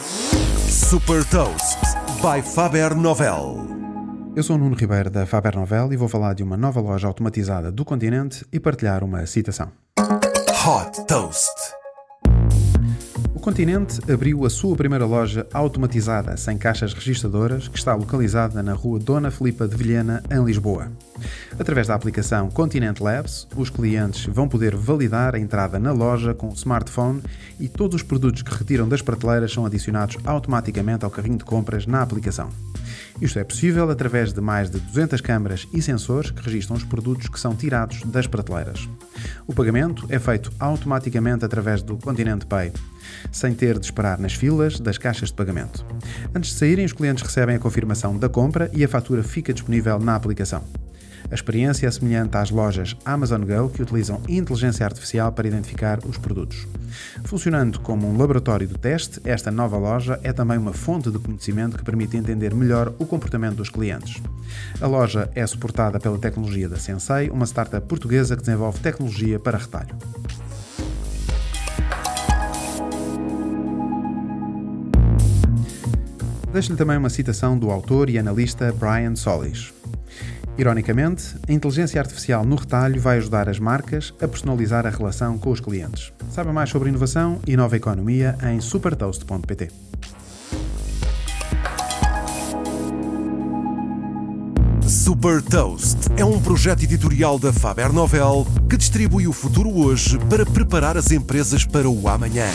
Super Toast by Faber Novel. Eu sou o Nuno Ribeiro da Faber Novel e vou falar de uma nova loja automatizada do continente e partilhar uma citação. Hot Toast. O Continente abriu a sua primeira loja automatizada sem caixas registadoras, que está localizada na rua Dona Filipa de Vilhena, em Lisboa. Através da aplicação Continente Labs, os clientes vão poder validar a entrada na loja com o smartphone e todos os produtos que retiram das prateleiras são adicionados automaticamente ao carrinho de compras na aplicação. Isto é possível através de mais de 200 câmaras e sensores que registram os produtos que são tirados das prateleiras. O pagamento é feito automaticamente através do Continente Pay, sem ter de esperar nas filas das caixas de pagamento. Antes de saírem, os clientes recebem a confirmação da compra e a fatura fica disponível na aplicação. A experiência é semelhante às lojas Amazon Go, que utilizam inteligência artificial para identificar os produtos. Funcionando como um laboratório de teste, esta nova loja é também uma fonte de conhecimento que permite entender melhor o comportamento dos clientes. A loja é suportada pela tecnologia da Sensei, uma startup portuguesa que desenvolve tecnologia para retalho. Deixo-lhe também uma citação do autor e analista Brian Solis. Ironicamente, a inteligência artificial no retalho vai ajudar as marcas a personalizar a relação com os clientes. Saiba mais sobre inovação e nova economia em supertoast.pt. Super Toast é um projeto editorial da Faber Novel que distribui o futuro hoje para preparar as empresas para o amanhã.